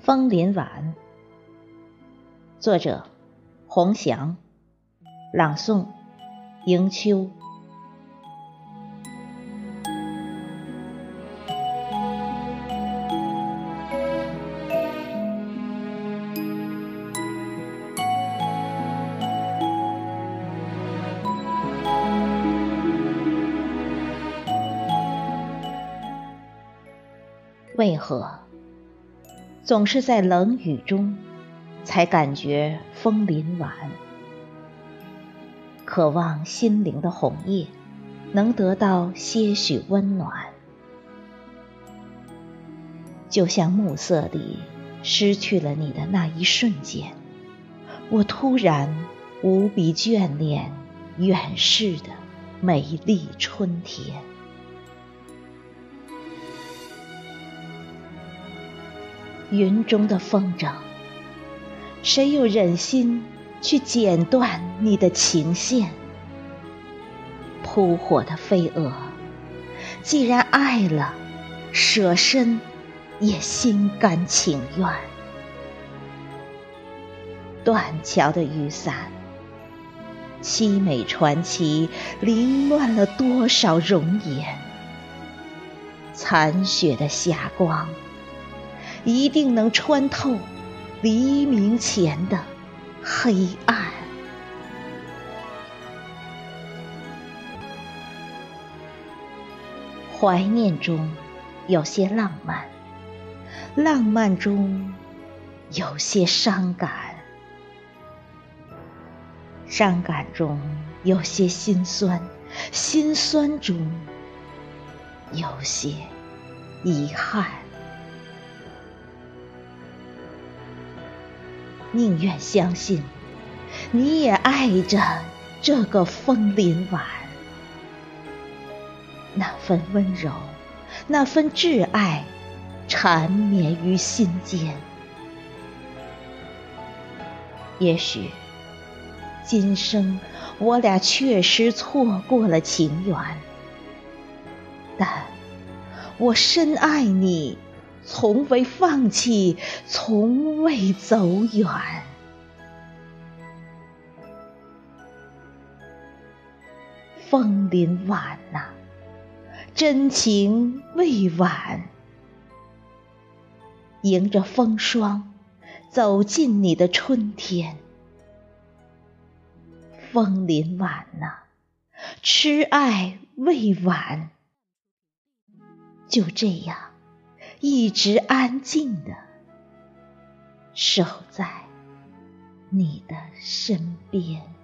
枫林晚，作者：洪祥，朗诵：迎秋。为何？总是在冷雨中，才感觉枫林晚。渴望心灵的红叶能得到些许温暖，就像暮色里失去了你的那一瞬间，我突然无比眷恋远逝的美丽春天。云中的风筝，谁又忍心去剪断你的情线？扑火的飞蛾，既然爱了，舍身也心甘情愿。断桥的雨伞，凄美传奇，凌乱了多少容颜？残雪的霞光。一定能穿透黎明前的黑暗。怀念中有些浪漫，浪漫中有些伤感，伤感中有些心酸，心酸中有些遗憾。宁愿相信，你也爱着这个枫林晚，那份温柔，那份挚爱，缠绵于心间。也许，今生我俩确实错过了情缘，但我深爱你。从未放弃，从未走远。枫林晚呐，真情未晚。迎着风霜，走进你的春天。枫林晚呐，痴爱未晚。就这样。一直安静的守在你的身边。